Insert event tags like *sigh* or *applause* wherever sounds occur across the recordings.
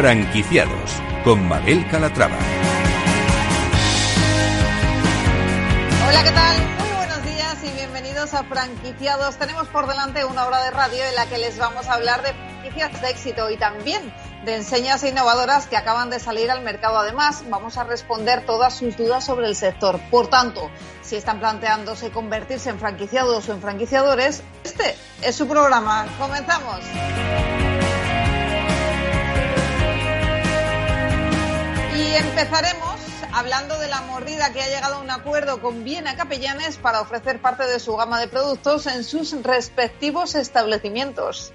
Franquiciados con Mabel Calatrava. Hola, ¿qué tal? Muy buenos días y bienvenidos a Franquiciados. Tenemos por delante una hora de radio en la que les vamos a hablar de franquicias de éxito y también de enseñas innovadoras que acaban de salir al mercado. Además, vamos a responder todas sus dudas sobre el sector. Por tanto, si están planteándose convertirse en franquiciados o en franquiciadores, este es su programa. Comenzamos. Y empezaremos hablando de la mordida que ha llegado a un acuerdo con Viena Capellanes para ofrecer parte de su gama de productos en sus respectivos establecimientos.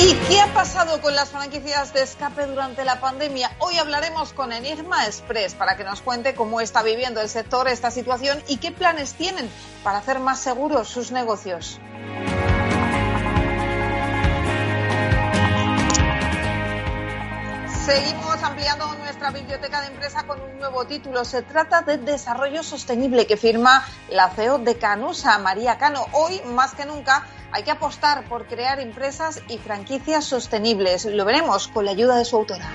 ¿Y qué ha pasado con las franquicias de escape durante la pandemia? Hoy hablaremos con Enigma Express para que nos cuente cómo está viviendo el sector esta situación y qué planes tienen para hacer más seguros sus negocios. Seguimos ampliando nuestra biblioteca de empresa con un nuevo título. Se trata de Desarrollo Sostenible que firma la CEO de Canusa, María Cano. Hoy, más que nunca, hay que apostar por crear empresas y franquicias sostenibles. Lo veremos con la ayuda de su autora.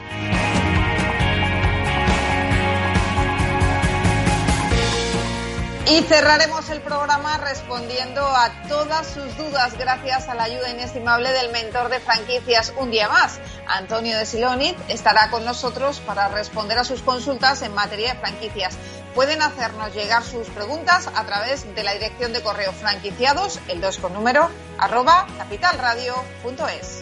Y cerraremos el programa respondiendo a todas sus dudas gracias a la ayuda inestimable del mentor de franquicias un día más. Antonio de Silonit estará con nosotros para responder a sus consultas en materia de franquicias. Pueden hacernos llegar sus preguntas a través de la dirección de correo franquiciados, el 2 con número, arroba capitalradio.es.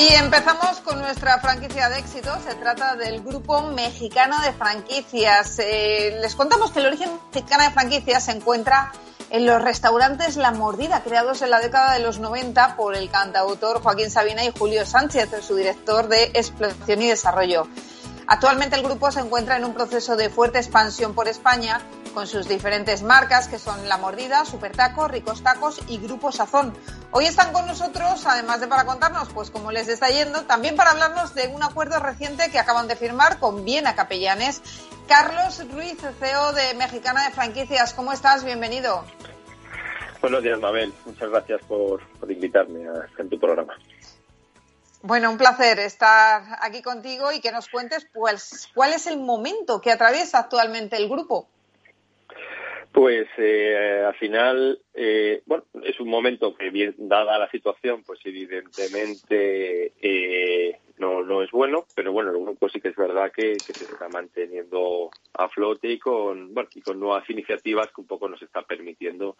Y empezamos con nuestra franquicia de éxito. Se trata del Grupo Mexicano de Franquicias. Eh, les contamos que el origen mexicano de franquicias se encuentra en los restaurantes La Mordida, creados en la década de los 90 por el cantautor Joaquín Sabina y Julio Sánchez, su director de exploración y desarrollo. Actualmente el grupo se encuentra en un proceso de fuerte expansión por España con sus diferentes marcas que son La Mordida, Super Taco, Ricos Tacos y Grupo Sazón. Hoy están con nosotros, además de para contarnos pues cómo les está yendo, también para hablarnos de un acuerdo reciente que acaban de firmar con Viena Capellanes. Carlos Ruiz, CEO de Mexicana de Franquicias, ¿cómo estás? Bienvenido. Buenos días, Mabel. Muchas gracias por, por invitarme a, en tu programa. Bueno, un placer estar aquí contigo y que nos cuentes pues cuál es el momento que atraviesa actualmente el grupo. Pues eh, al final, eh, bueno, es un momento que, bien, dada la situación, pues evidentemente eh, no, no es bueno, pero bueno, el grupo sí que es verdad que, que, se está manteniendo a flote y con, bueno, y con nuevas iniciativas que un poco nos está permitiendo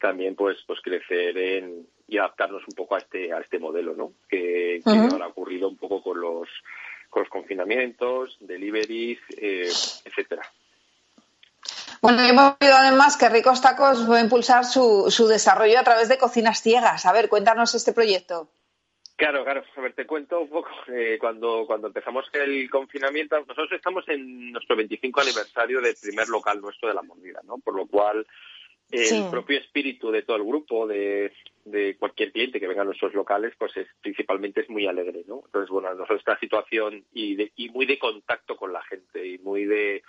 también pues pues crecer en, y adaptarnos un poco a este a este modelo, ¿no? Que, que uh -huh. ahora ha ocurrido un poco con los con los confinamientos, deliveries, eh, etcétera. Bueno, hemos oído además que Ricos Tacos va a impulsar su, su desarrollo a través de cocinas ciegas. A ver, cuéntanos este proyecto. Claro, claro. A ver, te cuento un poco. Eh, cuando, cuando empezamos el confinamiento, nosotros estamos en nuestro 25 aniversario del primer local nuestro de la mordida, ¿no? Por lo cual, el sí. propio espíritu de todo el grupo, de, de cualquier cliente que venga a nuestros locales, pues es, principalmente es muy alegre, ¿no? Entonces, bueno, nosotros esta situación y, de, y muy de contacto con la gente y muy de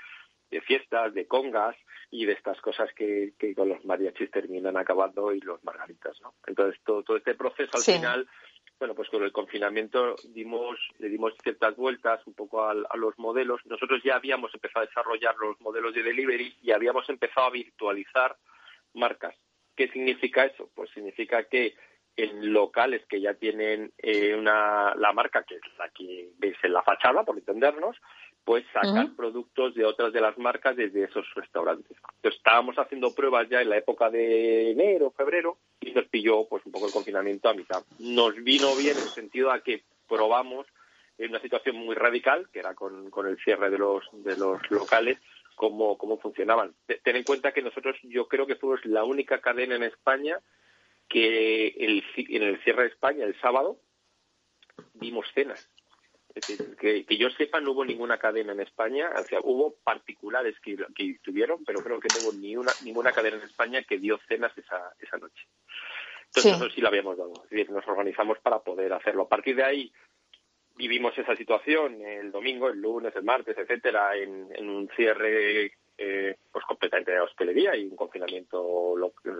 de fiestas, de congas y de estas cosas que, que con los mariachis terminan acabando y los margaritas, ¿no? Entonces todo, todo este proceso al sí. final, bueno, pues con el confinamiento dimos, le dimos ciertas vueltas un poco a, a, los modelos. Nosotros ya habíamos empezado a desarrollar los modelos de delivery y habíamos empezado a virtualizar marcas. ¿Qué significa eso? Pues significa que en locales que ya tienen eh, una, la marca, que es la que veis en la fachada, por entendernos, pues sacar uh -huh. productos de otras de las marcas desde esos restaurantes. Entonces estábamos haciendo pruebas ya en la época de enero, febrero, y nos pilló pues un poco el confinamiento a mitad. Nos vino bien en el sentido a que probamos en una situación muy radical, que era con, con el cierre de los, de los locales, cómo, cómo funcionaban. Ten en cuenta que nosotros, yo creo que fuimos la única cadena en España que el, en el cierre de España el sábado dimos cenas. Es decir, que, yo sepa, no hubo ninguna cadena en España, o sea, hubo particulares que, que tuvieron, pero creo que no hubo ni una, ninguna cadena en España que dio cenas esa, esa noche. Entonces, sí. eso sí lo habíamos dado. Es decir, nos organizamos para poder hacerlo. A partir de ahí, vivimos esa situación el domingo, el lunes, el martes, etcétera, en, un cierre eh, pues completamente de hostelería y un confinamiento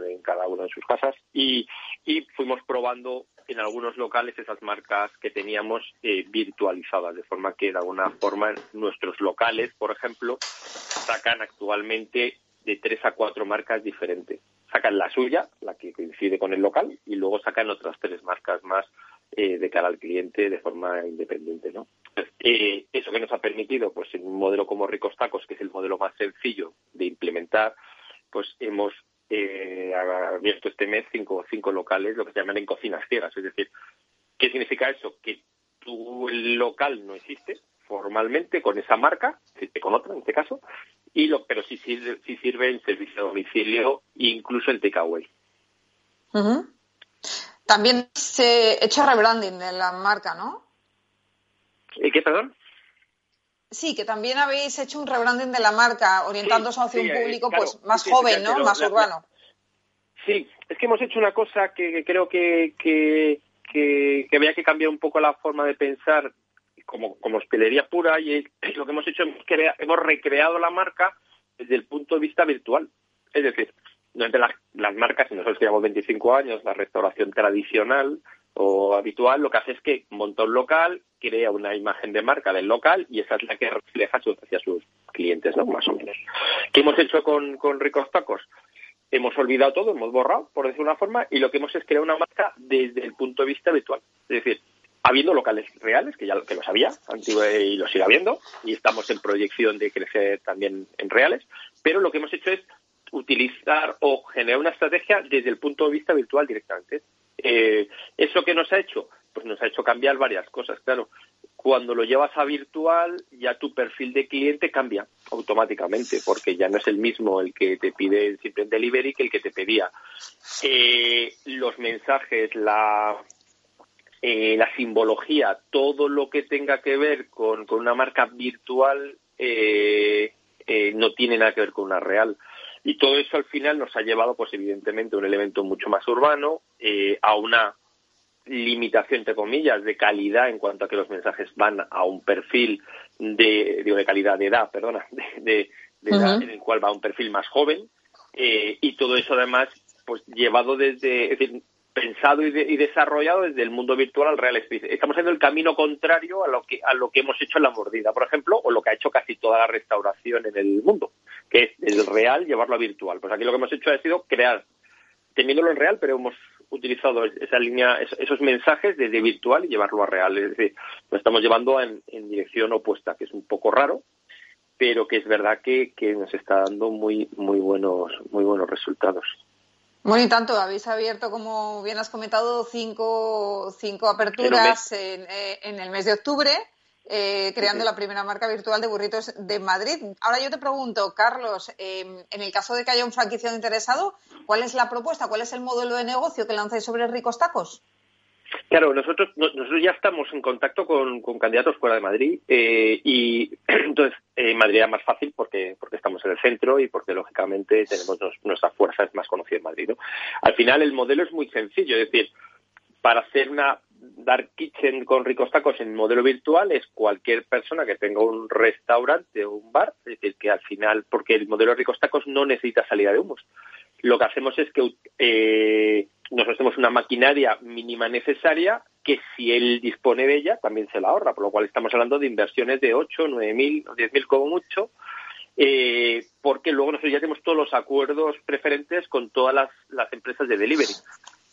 en cada uno de sus casas. Y, y fuimos probando en algunos locales esas marcas que teníamos eh, virtualizadas de forma que de alguna forma nuestros locales por ejemplo sacan actualmente de tres a cuatro marcas diferentes. Sacan la suya la que coincide con el local y luego sacan otras tres marcas más eh, de cara al cliente de forma independiente, ¿no? Eh, eso que nos ha permitido, pues en un modelo como Ricos Tacos, que es el modelo más sencillo de implementar, pues hemos eh, abierto este mes cinco, cinco locales, lo que se llaman en cocinas ciegas. Es decir, ¿qué significa eso? Que tu local no existe formalmente con esa marca, con otra en este caso, y lo, pero sí sirve, sí sirve en servicio de domicilio e incluso en takeaway. También se ha hecho rebranding de la marca, ¿no? ¿Y qué, perdón? Sí, que también habéis hecho un rebranding de la marca, orientándose hacia un público pues más joven, ¿no? Más urbano. sí, es que hemos hecho una cosa que, creo que, que, que, había que cambiar un poco la forma de pensar como, como hostelería pura y lo que hemos hecho es que hemos recreado la marca desde el punto de vista virtual. Es decir, durante las, las marcas, y nosotros llevamos 25 años, la restauración tradicional o habitual, lo que hace es que monta un local, crea una imagen de marca del local y esa es la que refleja hacia sus clientes, ¿no? Más o menos. ¿Qué hemos hecho con, con Ricos Tacos? Hemos olvidado todo, hemos borrado, por decir una forma, y lo que hemos es crear una marca desde el punto de vista habitual. Es decir, habiendo locales reales, que ya que los había, y lo sigue habiendo, y estamos en proyección de crecer también en reales, pero lo que hemos hecho es utilizar o generar una estrategia desde el punto de vista virtual directamente. Eh, ¿Eso que nos ha hecho? Pues nos ha hecho cambiar varias cosas, claro. Cuando lo llevas a virtual, ya tu perfil de cliente cambia automáticamente, porque ya no es el mismo el que te pide siempre en delivery que el que te pedía. Eh, los mensajes, la, eh, la simbología, todo lo que tenga que ver con, con una marca virtual no tiene nada que ver con una real. Y todo eso al final nos ha llevado, pues evidentemente, a un elemento mucho más urbano, eh, a una limitación, entre comillas, de calidad en cuanto a que los mensajes van a un perfil de, digo, de calidad de edad, perdona, *laughs* de, edad en el cual va a un perfil más joven. Eh, y todo eso además, pues llevado desde, es decir, pensado y, y, desarrollado desde el mundo virtual al real. Estamos haciendo el camino contrario a lo que a lo que hemos hecho en la mordida, por ejemplo, o lo que ha hecho casi toda la restauración en el mundo, que es el real llevarlo a virtual. Pues aquí lo que hemos hecho ha sido crear, teniéndolo en real, pero hemos utilizado esa línea, esos mensajes desde virtual y llevarlo a real. Es decir, lo estamos llevando en, en dirección opuesta, que es un poco raro, pero que es verdad que, que nos está dando muy muy buenos muy buenos resultados. Bueno, y tanto, habéis abierto, como bien has comentado, cinco, cinco aperturas en, eh, en, el mes de octubre, eh, creando la primera marca virtual de burritos de Madrid. Ahora yo te pregunto, Carlos, eh, en el caso de que haya un franquiciado interesado, ¿cuál es la propuesta, cuál es el modelo de negocio que lanzáis sobre Ricos Tacos? Claro, nosotros nosotros ya estamos en contacto con, candidatos fuera de Madrid eh, y *clears throat* entonces en eh, Madrid era más fácil porque porque estamos en el centro y porque lógicamente tenemos nuestra fuerza es más conocida en Madrid. ¿no? Al final el modelo es muy sencillo, es decir, para hacer una dark kitchen con ricos tacos en modelo virtual es cualquier persona que tenga un restaurante o un bar, es decir, que al final, porque el modelo de ricos tacos no necesita salida de humos. Lo que hacemos es que eh, nos hacemos una maquinaria mínima necesaria que si él dispone de ella también se la ahorra, por lo cual estamos hablando de inversiones de 8, 9 mil o 10 mil como mucho, eh, porque luego nosotros ya tenemos todos los acuerdos preferentes con todas las, las empresas de delivery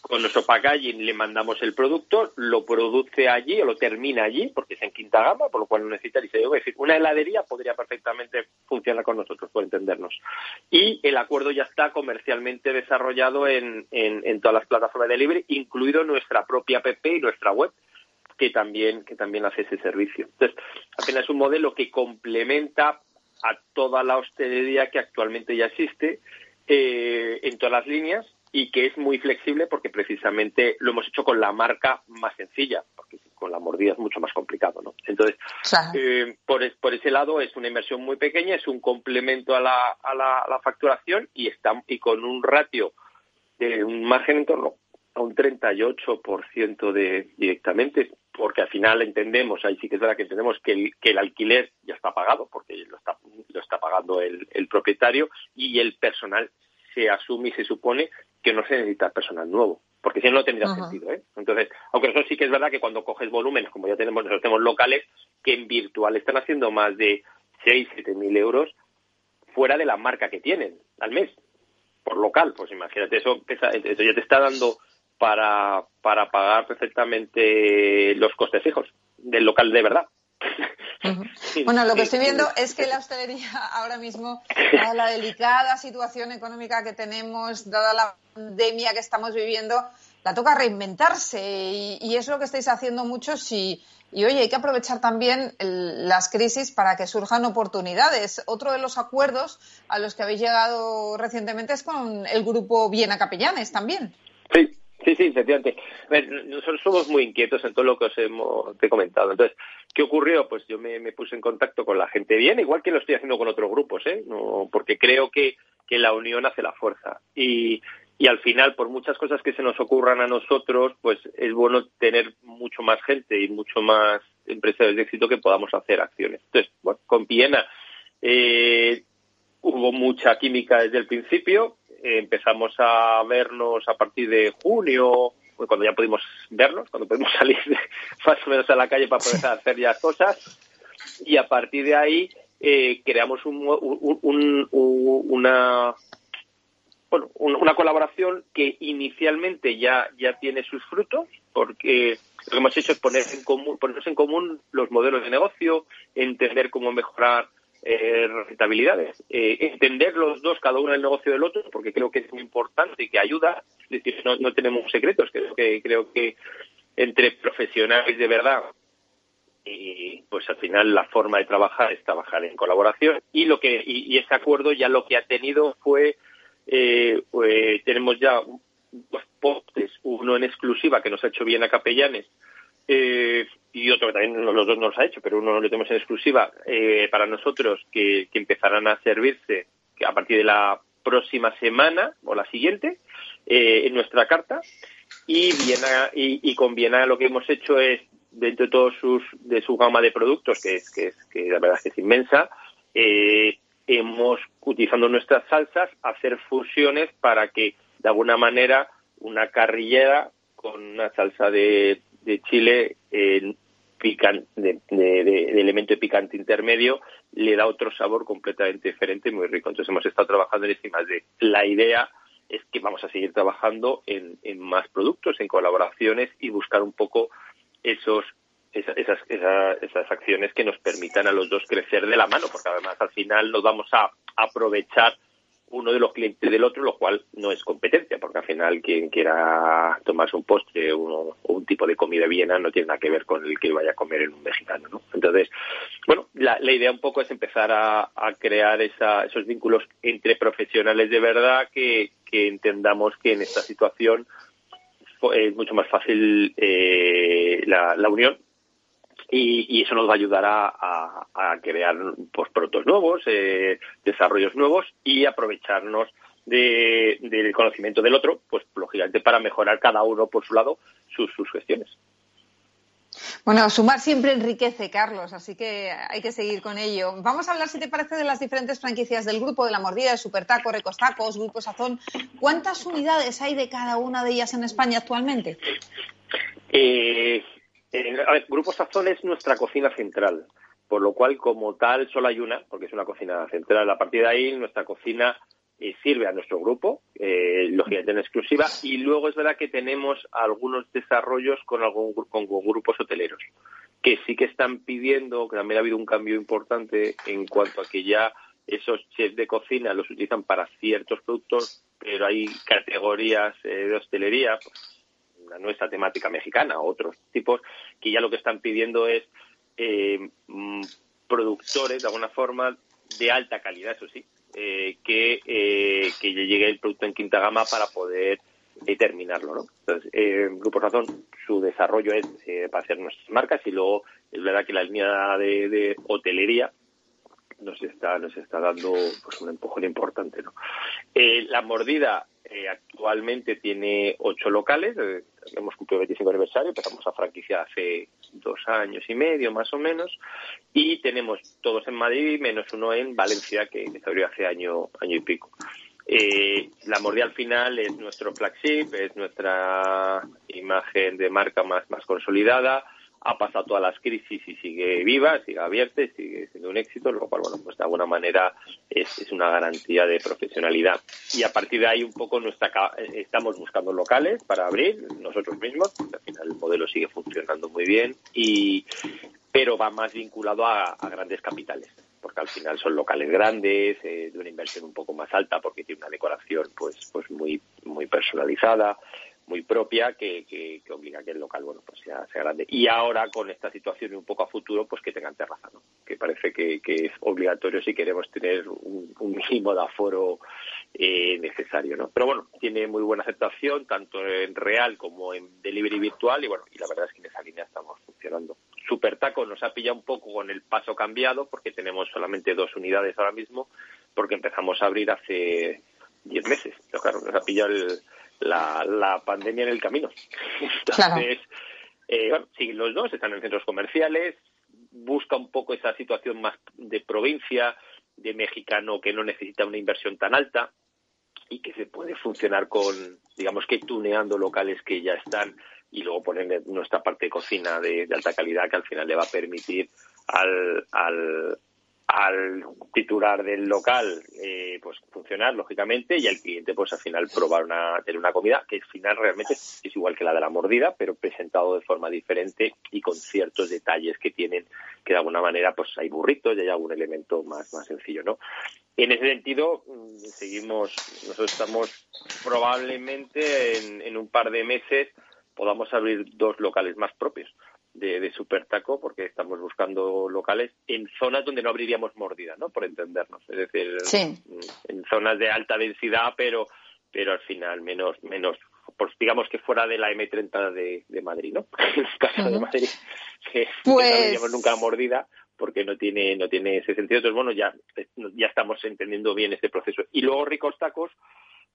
con nuestro packaging le mandamos el producto, lo produce allí o lo termina allí, porque es en quinta gama, por lo cual no necesita diseño. Es decir, una heladería podría perfectamente funcionar con nosotros, por entendernos. Y el acuerdo ya está comercialmente desarrollado en, en, todas las plataformas de delivery, incluido nuestra propia app y nuestra web que también, que también hace ese servicio. Entonces, apenas es un modelo que complementa a toda la hostelería que actualmente ya existe eh, en todas las líneas y que es muy flexible porque precisamente lo hemos hecho con la marca más sencilla, porque con la mordida es mucho más complicado, ¿no? Entonces, eh, por, por, ese lado es una inversión muy pequeña, es un complemento a la, a la, facturación y, está, y con un ratio de un margen en torno a un 38% de directamente, porque al final entendemos, ahí sí que es verdad que entendemos que el, que el alquiler ya está pagado, porque lo está, lo está pagando el, el propietario, y el personal se asume y se supone que no se necesita personal nuevo, porque si no, no tendría sentido. ¿eh? Entonces, aunque eso sí que es verdad que cuando coges volúmenes, como ya tenemos, nosotros tenemos locales, que en virtual están haciendo más de 6, 7 mil euros fuera de la marca que tienen al mes, por local. Pues imagínate, eso, eso ya te está dando para, para pagar perfectamente los costes fijos del local de verdad. Bueno, lo que estoy viendo es que la hostelería *laughs* ahora mismo, dada la delicada situación económica que tenemos, dada la pandemia que estamos viviendo, la toca reinventarse y, es lo que estáis haciendo muchos y, y oye, hay que aprovechar también las crisis para que surjan oportunidades. Otro de los acuerdos a los que habéis llegado recientemente es con el grupo Viena Capellanes también. Sí, Sí, sí, efectivamente. nosotros somos muy inquietos en todo lo que os hemos te comentado. Entonces, ¿qué ocurrió? Pues yo me, puse en contacto con la gente bien, igual que lo estoy haciendo con otros grupos, ¿eh? No, porque creo que, que la unión hace la fuerza. Y, y al final, por muchas cosas que se nos ocurran a nosotros, pues es bueno tener mucho más gente y mucho más empresarios de éxito que podamos hacer acciones. Entonces, bueno, con Piena eh, hubo mucha química desde el principio, empezamos a vernos a partir de junio, cuando ya pudimos vernos, cuando pudimos *laughs* salir más o menos a la calle para poder hacer ya cosas. Y a partir de ahí eh, creamos un, una, bueno, una colaboración que inicialmente ya, ya tiene sus frutos, porque lo que hemos hecho es poner en común, ponernos en común los modelos de negocio, entender cómo mejorar eh, rentabilidades. Eh, entender los dos, cada uno el negocio del otro, porque creo que es muy importante y que ayuda. Es decir, no, no tenemos secretos, creo que, creo que entre profesionales de verdad y pues al final la forma de trabajar es trabajar en colaboración y lo que y, ese acuerdo ya lo que ha tenido fue eh, pues, tenemos ya dos postes uno en exclusiva que nos ha hecho bien a Capellanes eh, y otro que también los dos nos ha hecho, pero uno lo tenemos en exclusiva eh, para nosotros, que, empezarán a servirse a partir de la próxima semana o la siguiente eh, en nuestra carta. Y, Viena, y, con Viena lo que hemos hecho es, dentro de todos sus, de su gama de productos, que es, que, es, que la verdad es que es inmensa, eh, hemos, utilizando nuestras salsas, hacer fusiones para que, de alguna manera, una carrillera con una salsa de de Chile de, elemento de picante intermedio le da otro sabor completamente diferente muy rico. Entonces hemos estado trabajando en encima de la idea es que vamos a seguir trabajando en, más productos, en colaboraciones y buscar un poco esos esas, esas, esas, acciones que nos permitan a los dos crecer de la mano, porque además al final nos vamos a aprovechar uno de los clientes del otro, lo cual no es competencia, porque al final quien quiera tomarse un postre o, un tipo de comida viena no tiene nada que ver con el que vaya a comer en un mexicano, ¿no? Entonces, bueno, la, idea un poco es empezar a, crear esos vínculos entre profesionales de verdad que, entendamos que en esta situación es mucho más fácil eh, la, la unión y, eso nos va a ayudar a, crear pues, productos nuevos, eh, desarrollos nuevos y aprovecharnos del conocimiento del otro, pues lógicamente para mejorar cada uno por su lado sus, gestiones. Bueno, sumar siempre enriquece, Carlos, así que hay que seguir con ello. Vamos a hablar, si te parece, de las diferentes franquicias del grupo, de la mordida, de Supertaco, Recostacos, Grupo Sazón. ¿Cuántas unidades hay de cada una de ellas en España actualmente? Eh, a ver, Grupo Sazón es nuestra cocina central, por lo cual, como tal, solo hay una, porque es una cocina central. A partir de ahí, nuestra cocina eh, sirve a nuestro grupo, eh, lógicamente en exclusiva, y luego es verdad que tenemos algunos desarrollos con, algún, con grupos hoteleros, que sí que están pidiendo, que también ha habido un cambio importante en cuanto a que ya esos chefs de cocina los utilizan para ciertos productos, pero hay categorías eh, de hostelería, nuestra temática mexicana, otros tipos, que ya lo que están pidiendo es eh, mm, productores, de alguna forma, de alta calidad, eso sí, eh, que, eh, que llegue el producto en quinta gama para poder determinarlo. ¿no? Entonces, eh, Grupo Razón, su desarrollo es para hacer nuestras marcas y luego es verdad que la línea de, hotelería nos está nos está dando pues un empujón importante no la mordida eh, actualmente tiene ocho locales eh, hemos cumplido el 25 aniversario empezamos a franquiciar hace dos años y medio más o menos y tenemos todos en Madrid menos uno en Valencia que se abrió hace año año y pico. Eh, la mordida al final es nuestro flagship, es nuestra imagen de marca más, más consolidada, ha pasado todas las crisis y sigue viva, sigue abierta, sigue siendo un éxito, lo cual, bueno, pues de alguna manera es, una garantía de profesionalidad. Y a partir de ahí un poco nuestra, estamos buscando locales para abrir nosotros mismos, al final el modelo sigue funcionando muy bien, y, pero va más vinculado a grandes capitales porque al final son locales grandes, eh, de una inversión un poco más alta, porque tiene una decoración pues, pues muy, muy personalizada, muy propia, que, que, obliga a que el local bueno pues sea, sea, grande. Y ahora con esta situación y un poco a futuro, pues que tengan terraza, que parece que, que es obligatorio si queremos tener un, mínimo de aforo eh, necesario. ¿no? Pero bueno, tiene muy buena aceptación, tanto en real como en delivery virtual, y bueno, y la verdad es que en esa línea estamos funcionando. Super Taco nos ha pillado un poco con el paso cambiado porque tenemos solamente dos unidades ahora mismo porque empezamos a abrir hace diez meses. Pero claro, nos ha pillado la, pandemia en el camino. *laughs* Entonces, eh, bueno, sí, los dos están en centros comerciales, busca un poco esa situación más de provincia, de mexicano que no necesita una inversión tan alta y que se puede funcionar con, digamos que tuneando locales que ya están y luego poner nuestra parte de cocina de, alta calidad que al final le va a permitir al, al, al titular del local eh, pues funcionar lógicamente y al cliente pues al final probar una tener una comida que al final realmente es igual que la de la mordida pero presentado de forma diferente y con ciertos detalles que tienen que de alguna manera pues hay burritos y hay algún elemento más más sencillo no en ese sentido mm, seguimos nosotros estamos probablemente en, en un par de meses podamos abrir dos locales más propios de, de Super Taco, porque estamos buscando locales en zonas donde no abriríamos mordida, ¿no? Por entendernos. Es decir, en, zonas de alta densidad, pero, pero al final menos, menos pues digamos que fuera de la M30 de, de Madrid, ¿no? *laughs* en el caso de Madrid, que, no pues abriríamos nunca mordida porque no tiene no tiene ese sentido. Entonces, bueno, ya, ya estamos entendiendo bien este proceso. Y luego Ricos Tacos,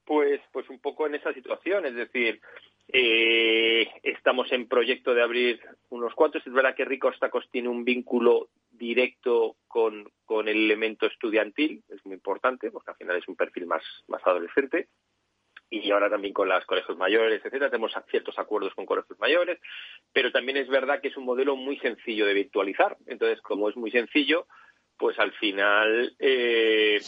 pues, pues un poco en esa situación, es decir, eh, estamos en proyecto de abrir unos cuantos. Es verdad que Ricos Tacos tiene un vínculo directo con, con el elemento estudiantil, es muy importante, porque al final es un perfil más, más adolescente y ahora también con las colegios mayores, etcétera, tenemos ciertos acuerdos con colegios mayores, pero también es verdad que es un modelo muy sencillo de virtualizar. Entonces, como es muy sencillo, pues al final eh,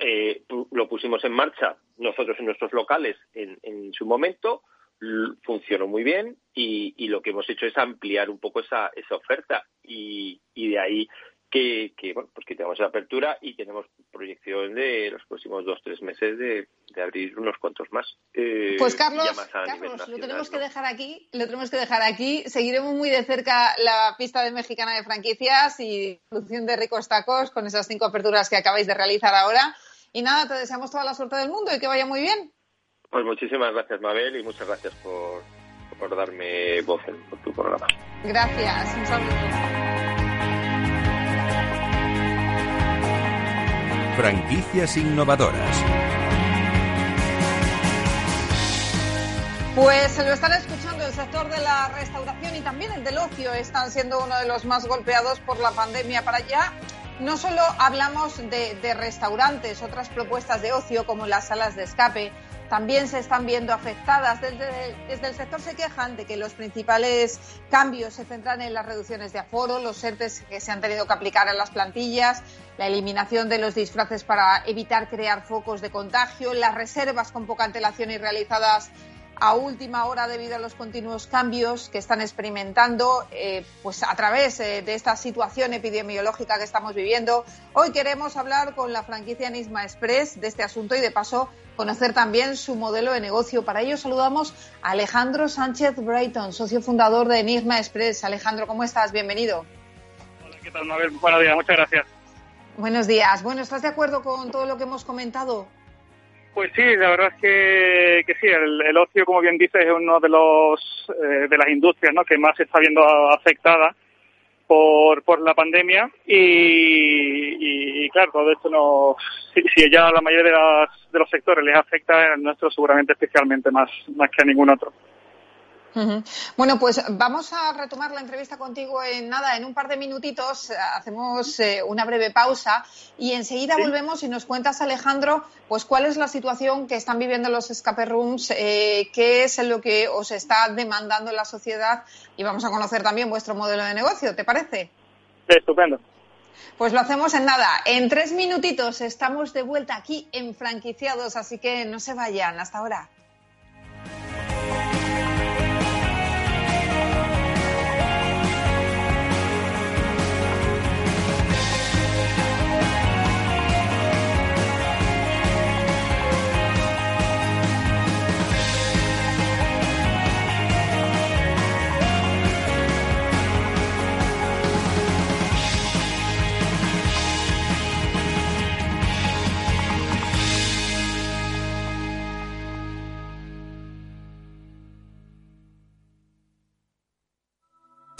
eh, lo pusimos en marcha nosotros en nuestros locales en, en su momento, funcionó muy bien y, lo que hemos hecho es ampliar un poco esa, esa oferta. Y de ahí que, que, bueno pues que tenemos la apertura y tenemos proyección de los próximos dos tres meses de, de abrir unos cuantos más eh, pues Carlos, Carlos lo tenemos que dejar aquí lo tenemos que dejar aquí. Seguiremos muy de cerca la pista de mexicana de franquicias y producción de ricos tacos con esas cinco aperturas que acabáis de realizar ahora. Y nada te deseamos toda la suerte del mundo y que vaya muy bien. Pues muchísimas gracias Mabel y muchas gracias por, por darme voz en tu programa. Gracias un saludo Franquicias innovadoras. Pues se lo están escuchando el sector de la restauración y también el del ocio están siendo uno de los más golpeados por la pandemia para allá. No solo hablamos de, de restaurantes, otras propuestas de ocio como las salas de escape, también se están viendo afectadas. Desde, el sector se quejan de que los principales cambios se centran en las reducciones de aforo, los ERTES que se han tenido que aplicar a las plantillas, la eliminación de los disfraces para evitar crear focos de contagio, las reservas con poca antelación y realizadas a última hora debido a los continuos cambios que están experimentando eh, pues a través eh, de esta situación epidemiológica que estamos viviendo. Hoy queremos hablar con la franquicia Nisma Express de este asunto y de paso conocer también su modelo de negocio. Para ello saludamos a Alejandro Sánchez Brighton, socio fundador de Nisma Express. Alejandro, ¿cómo estás? Bienvenido. Hola, ¿qué tal, Mabel? Buenos días, muchas gracias. Buenos días. Bueno, ¿estás de acuerdo con todo lo que hemos comentado? Pues sí, la verdad es que, sí, el, ocio, como bien dices, es uno de los eh, de las industrias ¿no? que más se está viendo afectada por, por la pandemia y, claro, todo esto no, si, si, ya la mayoría de, las, de los sectores les afecta, el nuestro seguramente especialmente más, más que a ningún otro. Bueno, pues vamos a retomar la entrevista contigo en nada, en un par de minutitos. Hacemos eh, una breve pausa y enseguida volvemos y nos cuentas, Alejandro, pues cuál es la situación que están viviendo los escape rooms, eh, qué es lo que os está demandando la sociedad y vamos a conocer también vuestro modelo de negocio. ¿Te parece? Estupendo. Pues lo hacemos en nada. En tres minutitos estamos de vuelta aquí en Franquiciados, así que no se vayan. Hasta ahora.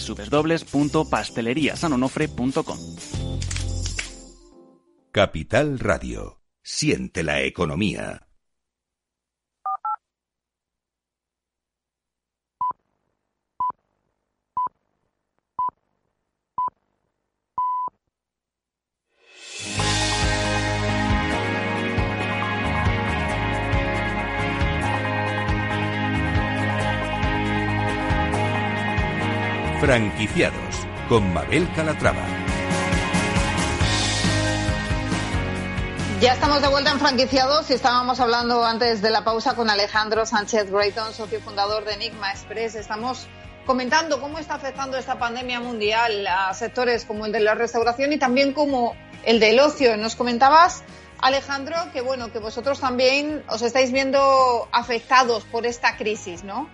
www.pasteleriasanonofre.com. Capital Radio. Siente la economía. Franquiciados con Mabel Calatrava. Ya estamos de vuelta en franquiciados y estábamos hablando antes de la pausa con Alejandro Sánchez Grayton, socio fundador de Enigma Express. Estamos comentando cómo está afectando esta pandemia mundial a sectores como el de la restauración y también como el del ocio. Nos comentabas, Alejandro, que bueno, que vosotros también os estáis viendo afectados por esta crisis, ¿no?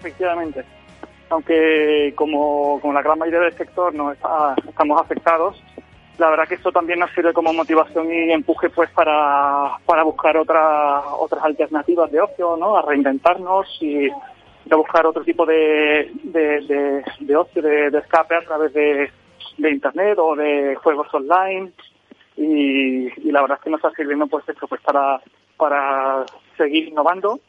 Efectivamente. Aunque como, como la gran mayoría del sector no estamos afectados, la verdad que esto también nos sirve como motivación y empuje pues para, para buscar otra, otras alternativas de ocio, ¿no? A reinventarnos y a buscar otro tipo de, de, de, ocio, de, escape a través de, de internet o de juegos online y, y, la verdad es que nos está sirviendo pues esto pues para, para seguir innovando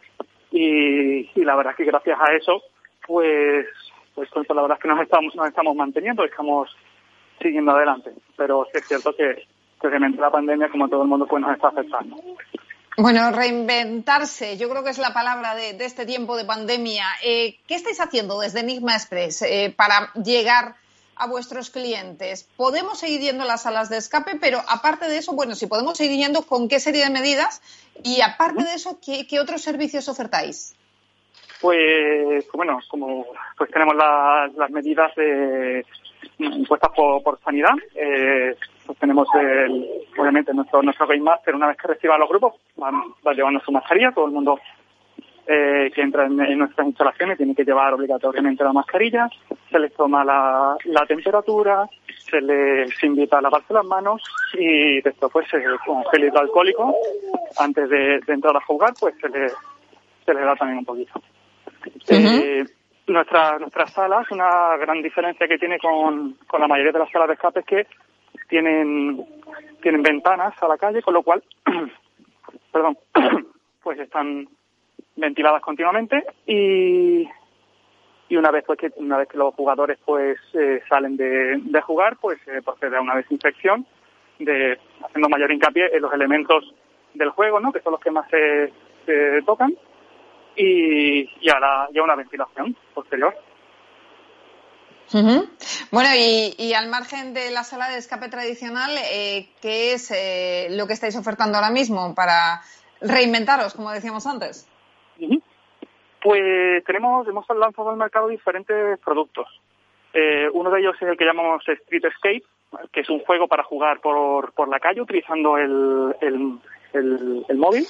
y, y la verdad es que gracias a eso pues pues, pues la verdad es que nos estamos nos estamos manteniendo estamos siguiendo adelante. Pero sí es cierto que, obviamente la pandemia, como todo el mundo, pues nos está afectando. Bueno, reinventarse, yo creo que es la palabra de, este tiempo de pandemia. Eh, ¿Qué estáis haciendo desde Enigma Express eh, para llegar a vuestros clientes? Podemos seguir yendo a las salas de escape, pero aparte de eso, bueno, si podemos seguir yendo, ¿con qué serie de medidas? Y aparte de eso, ¿qué, otros servicios ofertáis? Pues, bueno, como pues tenemos las medidas de impuestas por, por sanidad. Eh, pues tenemos, el, obviamente, nuestro, nuestro Game Master, una vez que reciba los grupos, va, va llevando su mascarilla. Todo el mundo eh, que entra en, nuestras instalaciones tiene que llevar obligatoriamente la mascarilla. Se les toma la, la temperatura, se les invita a lavarse las manos y después, pues, con gel hidroalcohólico, antes de, entrar a jugar, pues se les, se les da también un poquito nuestra, nuestras salas, una gran diferencia que tiene con, con la mayoría de las salas de escape es que tienen, tienen ventanas a la calle, con lo cual, *clears throat* perdón, *clears throat* pues están ventiladas continuamente y, y una vez pues que una vez que los jugadores pues eh, salen de, de jugar pues eh, procede a una desinfección de haciendo mayor hincapié en los elementos del juego no que son los que más se, se tocan y, y, a, la, una ventilación posterior. Bueno, y, al margen de la sala de escape tradicional, eh, ¿qué es eh, lo que estáis ofertando ahora mismo para reinventaros, como decíamos antes? Pues tenemos, hemos lanzado al mercado diferentes productos. Eh, uno de ellos es el que llamamos Street Escape, que es un juego para jugar por, por la calle utilizando el, el, el móvil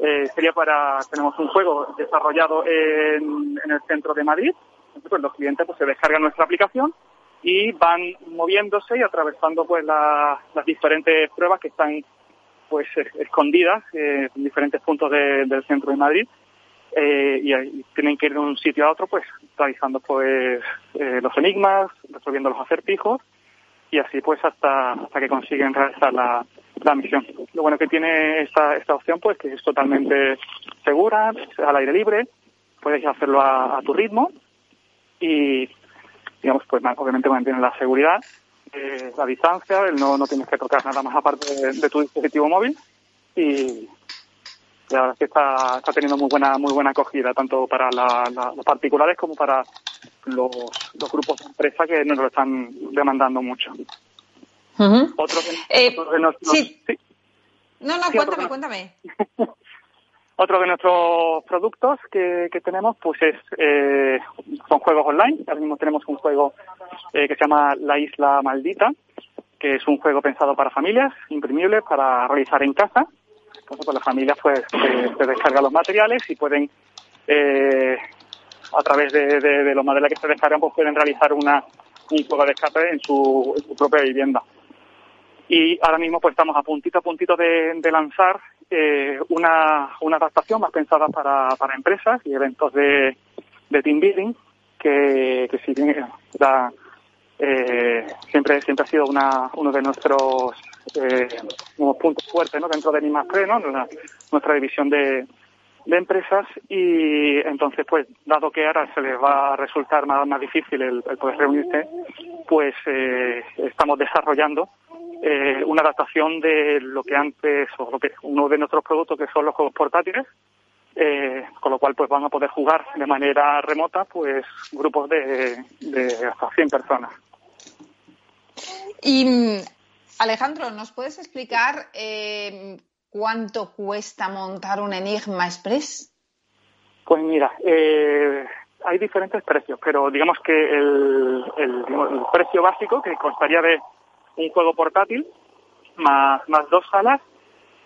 eh, sería para, tenemos un juego desarrollado en, el centro de Madrid, pues los clientes pues se descargan nuestra aplicación y van moviéndose y atravesando pues las diferentes pruebas que están pues escondidas eh, en diferentes puntos del centro de Madrid eh, y, tienen que ir de un sitio a otro pues realizando pues los enigmas, resolviendo los acertijos y así pues hasta hasta que consiguen realizar la, la misión. Lo bueno que tiene esta, esta opción, pues que es totalmente segura, al aire libre, puedes hacerlo a, tu ritmo y, digamos, pues obviamente mantiene la seguridad, eh, la distancia, no, no tienes que tocar nada más aparte de, tu dispositivo móvil y la verdad es que está, está teniendo muy buena muy buena acogida tanto para los particulares como para los grupos de empresa que nos lo están demandando mucho. Otro eh, sí. No, no, cuéntame, cuéntame. *laughs* Otro de nuestros productos que, tenemos pues es eh, son juegos online. Ahora mismo tenemos un juego eh, que se llama La Isla Maldita, que es un juego pensado para familias, imprimible, para realizar en casa. Entonces, pues las familias pues se descargan los materiales y pueden a través de, los materiales que se descargan pues pueden realizar una un juego de escape en su propia vivienda y ahora mismo pues estamos a puntito a puntito de, lanzar eh, una, una adaptación más pensada para, para empresas y eventos de, de team building que, que si bien eh, siempre siempre ha sido una, uno de nuestros eh, puntos fuertes ¿no? dentro de Nimas ¿no? nuestra división de, de empresas y entonces pues dado que ahora se les va a resultar más, más difícil el, poder reunirse pues eh, estamos desarrollando eh, una adaptación de lo que antes, o lo que uno de nuestros productos que son los juegos portátiles, eh, con lo cual pues van a poder jugar de manera remota pues grupos de, hasta 100 personas. Y mm, Alejandro, ¿nos puedes explicar eh, cuánto cuesta montar un Enigma Express? Pues mira, eh, hay diferentes precios, pero digamos que el, el, precio básico, que constaría de un juego portátil más, más dos salas,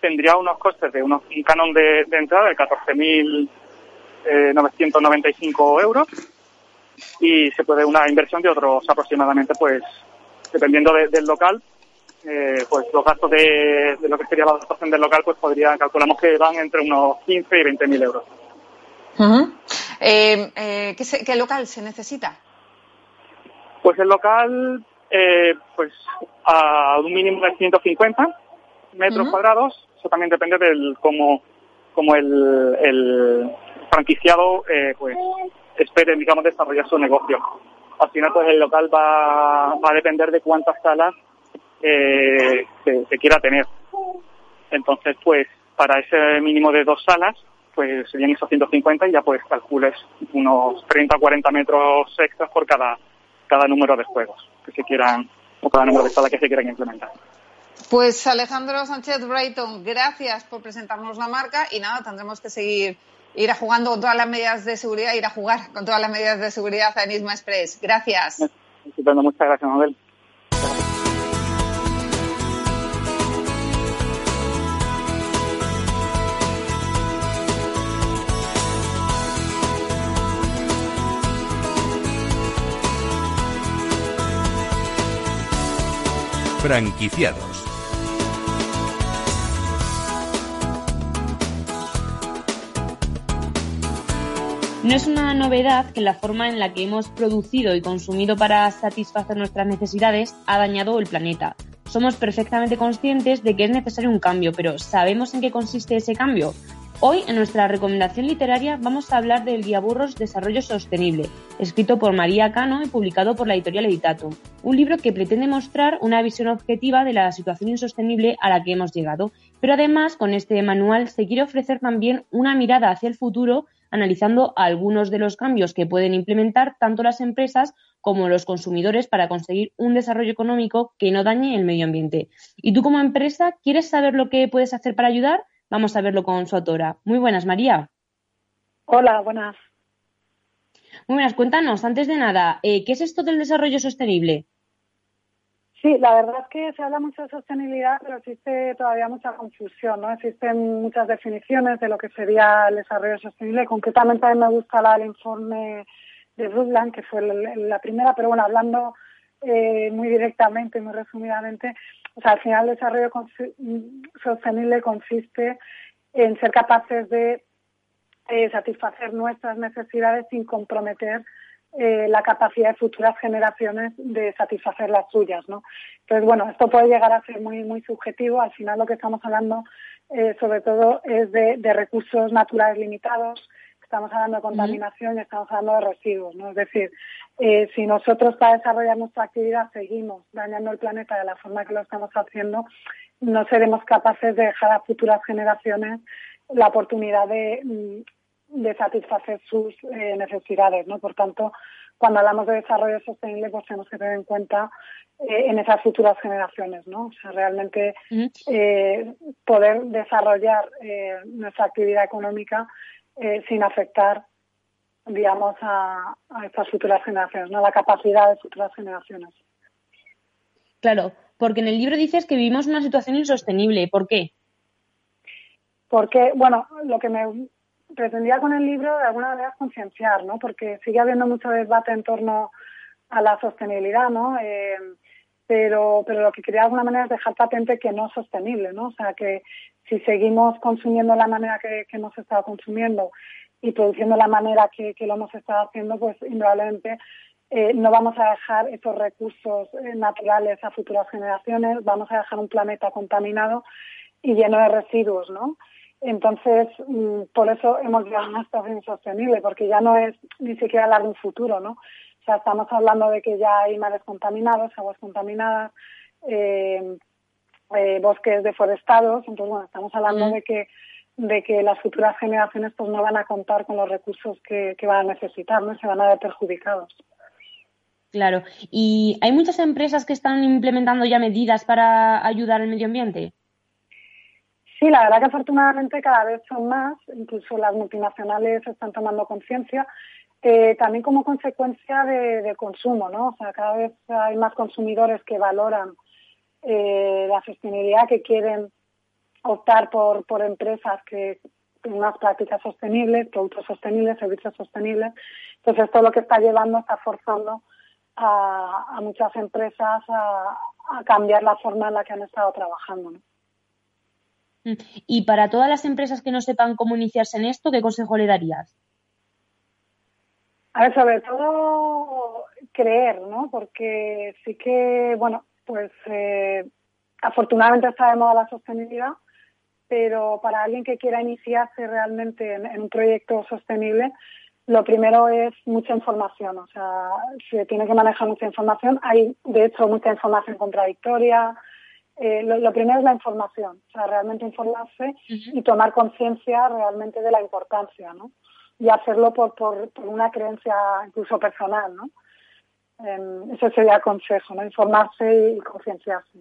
tendría unos costes de unos, un canon de, entrada de 14.995 eh, euros y se puede una inversión de otros aproximadamente, pues, dependiendo del local, eh, pues los gastos de, lo que sería la adaptación del local, pues podría, calculamos que van entre unos 15 y 20.000 euros. Eh, ¿qué, local se necesita? Pues el local, pues a un mínimo de 150 metros cuadrados eso también depende del cómo, cómo el, el franquiciado eh, pues espere, digamos, desarrollar su negocio. Al final, pues el local va, va a depender de cuántas salas eh, se, quiera tener. Entonces, pues para ese mínimo de dos salas, pues serían esos 150 y ya pues calcules unos 30 o 40 metros extras por cada, cada número de juegos que se quieran, o cada número de salas que se quieran implementar. Pues Alejandro Sánchez Brayton, gracias por presentarnos la marca y nada, tendremos que seguir ir a jugando con todas las medidas de seguridad, ir a jugar con todas las medidas de seguridad a Enigma Express. Gracias. muchas gracias, Mabel. Franquiciados No es una novedad que la forma en la que hemos producido y consumido para satisfacer nuestras necesidades ha dañado el planeta. Somos perfectamente conscientes de que es necesario un cambio, pero ¿sabemos en qué consiste ese cambio? Hoy, en nuestra recomendación literaria, vamos a hablar del Guía Burros Desarrollo Sostenible, escrito por María Cano y publicado por la editorial Editatum. Un libro que pretende mostrar una visión objetiva de la situación insostenible a la que hemos llegado. Pero además, con este manual se quiere ofrecer también una mirada hacia el futuro analizando algunos de los cambios que pueden implementar tanto las empresas como los consumidores para conseguir un desarrollo económico que no dañe el medio ambiente. ¿Y tú como empresa quieres saber lo que puedes hacer para ayudar? Vamos a verlo con su autora. Muy buenas, María. Hola, buenas. Muy buenas, cuéntanos, antes de nada, eh, ¿qué es esto del desarrollo sostenible? Sí, la verdad es que se habla mucho de sostenibilidad, pero existe todavía mucha confusión, ¿no? Existen muchas definiciones de lo que sería el desarrollo sostenible. Concretamente a mí me gusta la del informe de Rutland, que fue la primera, pero bueno, hablando eh, muy directamente, muy resumidamente, o sea, al final el desarrollo sostenible consiste en ser capaces de eh, satisfacer nuestras necesidades sin comprometer eh, la capacidad de futuras generaciones de satisfacer las suyas, ¿no? Entonces, bueno, esto puede llegar a ser muy, muy subjetivo. Al final lo que estamos hablando, eh, sobre todo, es de, recursos naturales limitados, estamos hablando de contaminación y estamos hablando de residuos, ¿no? Es decir, eh, si nosotros para desarrollar nuestra actividad seguimos dañando el planeta de la forma que lo estamos haciendo, no seremos capaces de dejar a futuras generaciones la oportunidad de, mm, de satisfacer sus eh, necesidades, ¿no? Por tanto, cuando hablamos de desarrollo sostenible, pues tenemos que tener en cuenta eh, en esas futuras generaciones, ¿no? O sea, realmente eh, poder desarrollar nuestra actividad económica sin afectar, digamos, a, a estas futuras generaciones, ¿no? La capacidad de futuras generaciones. Claro, porque en el libro dices que vivimos una situación insostenible. ¿Por qué? Porque, bueno, lo que me pretendía con el libro de alguna manera concienciar, ¿no? Porque sigue habiendo mucho debate en torno a la sostenibilidad, ¿no? Eh, pero, pero lo que quería de alguna manera es dejar patente que no es sostenible, ¿no? O sea, que si seguimos consumiendo la manera que, hemos estado consumiendo y produciendo la manera que, lo hemos estado haciendo, pues indudablemente eh, no vamos a dejar esos recursos eh, naturales a futuras generaciones, vamos a dejar un planeta contaminado y lleno de residuos, ¿no? Entonces, mm, por eso hemos llegado a una situación insostenible, porque ya no es ni siquiera hablar de un futuro, ¿no? O sea, estamos hablando de que ya hay mares contaminados, aguas contaminadas, eh, eh, bosques deforestados, entonces, bueno, estamos hablando de que de que las futuras generaciones pues no van a contar con los recursos que, van a necesitar, ¿no? Se van a ver perjudicados. Claro. ¿Y hay muchas empresas que están implementando ya medidas para ayudar al medio ambiente? Sí, la verdad que afortunadamente cada vez son más, incluso las multinacionales están tomando conciencia, eh, también como consecuencia de, consumo, ¿no? O sea, cada vez hay más consumidores que valoran eh, la sostenibilidad, que quieren optar por, por empresas que tienen unas prácticas sostenibles, productos sostenibles, servicios sostenibles. Entonces, esto lo que está llevando, está forzando a, muchas empresas a, cambiar la forma en la que han estado trabajando. Mm. Y para todas las empresas que no sepan cómo iniciarse en esto, ¿qué consejo le darías? A ver, sobre todo creer, ¿no? Porque sí que, bueno, pues eh, afortunadamente está de moda la sostenibilidad, pero para alguien que quiera iniciarse realmente en, un proyecto sostenible, lo primero es mucha información, o sea, se tiene que manejar mucha información. Hay, de hecho, mucha información contradictoria. Eh, lo, primero es la información, o sea, realmente informarse y tomar conciencia realmente de la importancia, ¿no? Y hacerlo por, por, una creencia incluso personal, ¿no? Eh, ese sería el consejo, ¿no? Informarse y concienciarse.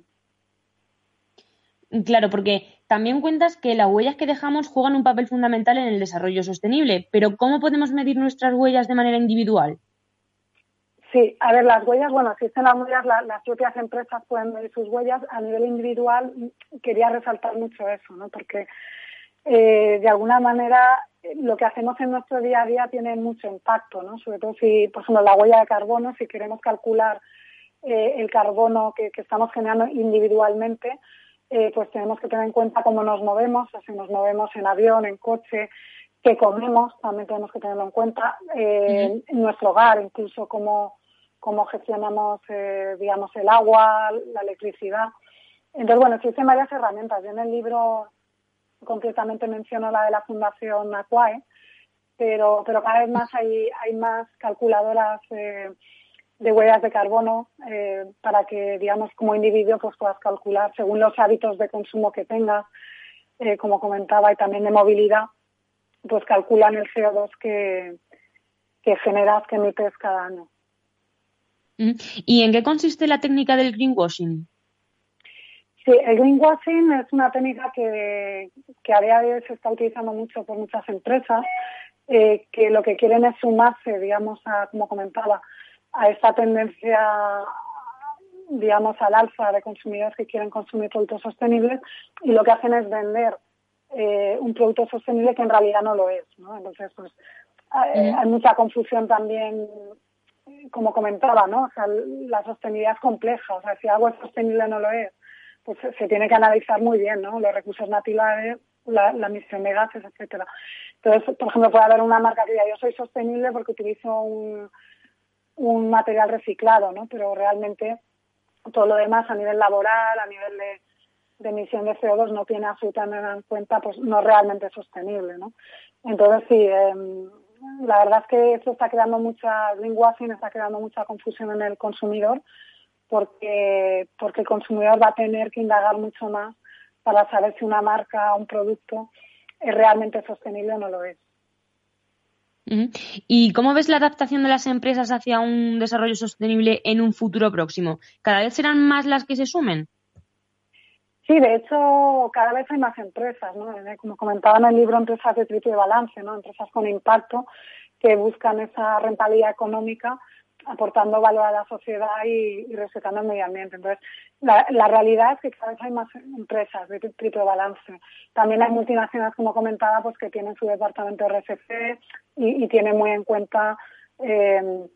Claro, porque también cuentas que las huellas que dejamos juegan un papel fundamental en el desarrollo sostenible, pero ¿cómo podemos medir nuestras huellas de manera individual? Sí, a ver, las huellas, bueno, existen las huellas, las propias empresas pueden medir sus huellas. A nivel individual, quería resaltar mucho eso, ¿no? Porque eh, de alguna manera lo que hacemos en nuestro día a día tiene mucho impacto, ¿no? Sobre todo si, por ejemplo, la huella de carbono, si queremos calcular eh, el carbono que estamos generando individualmente, eh, pues tenemos que tener en cuenta cómo nos movemos, si nos movemos en avión, en coche, qué comemos, también tenemos que tenerlo en cuenta, eh, en nuestro hogar, incluso cómo, cómo gestionamos, eh, digamos, el agua, la electricidad. Entonces, bueno, existen varias herramientas. Yo en el libro concretamente menciono la de la Fundación Aquae, pero, pero cada vez más hay, hay más calculadoras de huellas de carbono eh, para que, digamos, como individuo pues puedas calcular según los hábitos de consumo que tengas, eh, como comentaba, y también de movilidad, pues calculan el CO2 que, que generas, que emites cada año. Mm. ¿Y en qué consiste la técnica del greenwashing? Sí, el greenwashing es una técnica que, que a día de hoy se está utilizando mucho por muchas empresas, eh, que lo que quieren es sumarse, digamos, a, como comentaba, a esta tendencia digamos, al alza de consumidores que quieren consumir productos sostenibles y lo que hacen es vender eh, un producto sostenible que en realidad no lo es, ¿no? Entonces, pues, hay, mucha confusión también, como comentaba, ¿no? O sea, la sostenibilidad es compleja, o sea, si algo es sostenible no lo es, pues se tiene que analizar muy bien, ¿no? Los recursos naturales, la, la emisión de gases, etcétera. Entonces, por ejemplo, puede haber una marca que diga yo soy sostenible porque utilizo un un material reciclado, ¿no? Pero realmente todo lo demás a nivel laboral, a nivel de, emisión de CO2 no tiene absolutamente en cuenta, pues no es realmente sostenible, ¿no? Entonces sí, em, la verdad es que esto está creando mucha greenwashing, está creando mucha confusión en el consumidor, porque porque el consumidor va a tener que indagar mucho más para saber si una marca o un producto es realmente sostenible o no lo es. ¿Y cómo ves la adaptación de las empresas hacia un desarrollo sostenible en un futuro próximo? ¿Cada vez serán más las que se sumen? Sí, de hecho, cada vez hay más empresas, ¿no? Eh, como comentaba en el libro, empresas de triple balance, ¿no? Empresas con impacto que buscan esa rentabilidad económica aportando valor a la sociedad y, respetando el medio ambiente. Entonces, la, realidad es que cada vez hay más empresas de triple balance. También hay multinacionales, como comentaba, pues que tienen su departamento RSC y, y tienen muy en cuenta eh,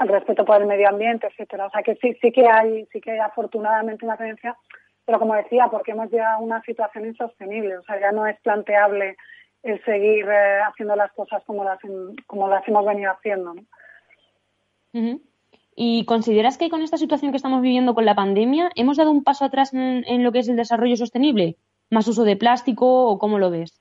el respeto por el medio ambiente, etcétera. O sea que sí, sí que hay, sí que hay afortunadamente una tendencia, pero como decía, porque hemos llegado a una situación insostenible. O sea, ya no es planteable el seguir eh, haciendo las cosas como las, como las hemos venido haciendo. ¿no? ¿Y consideras que con esta situación que estamos viviendo con la pandemia hemos dado un paso atrás en, lo que es el desarrollo sostenible? ¿Más uso de plástico o cómo lo ves?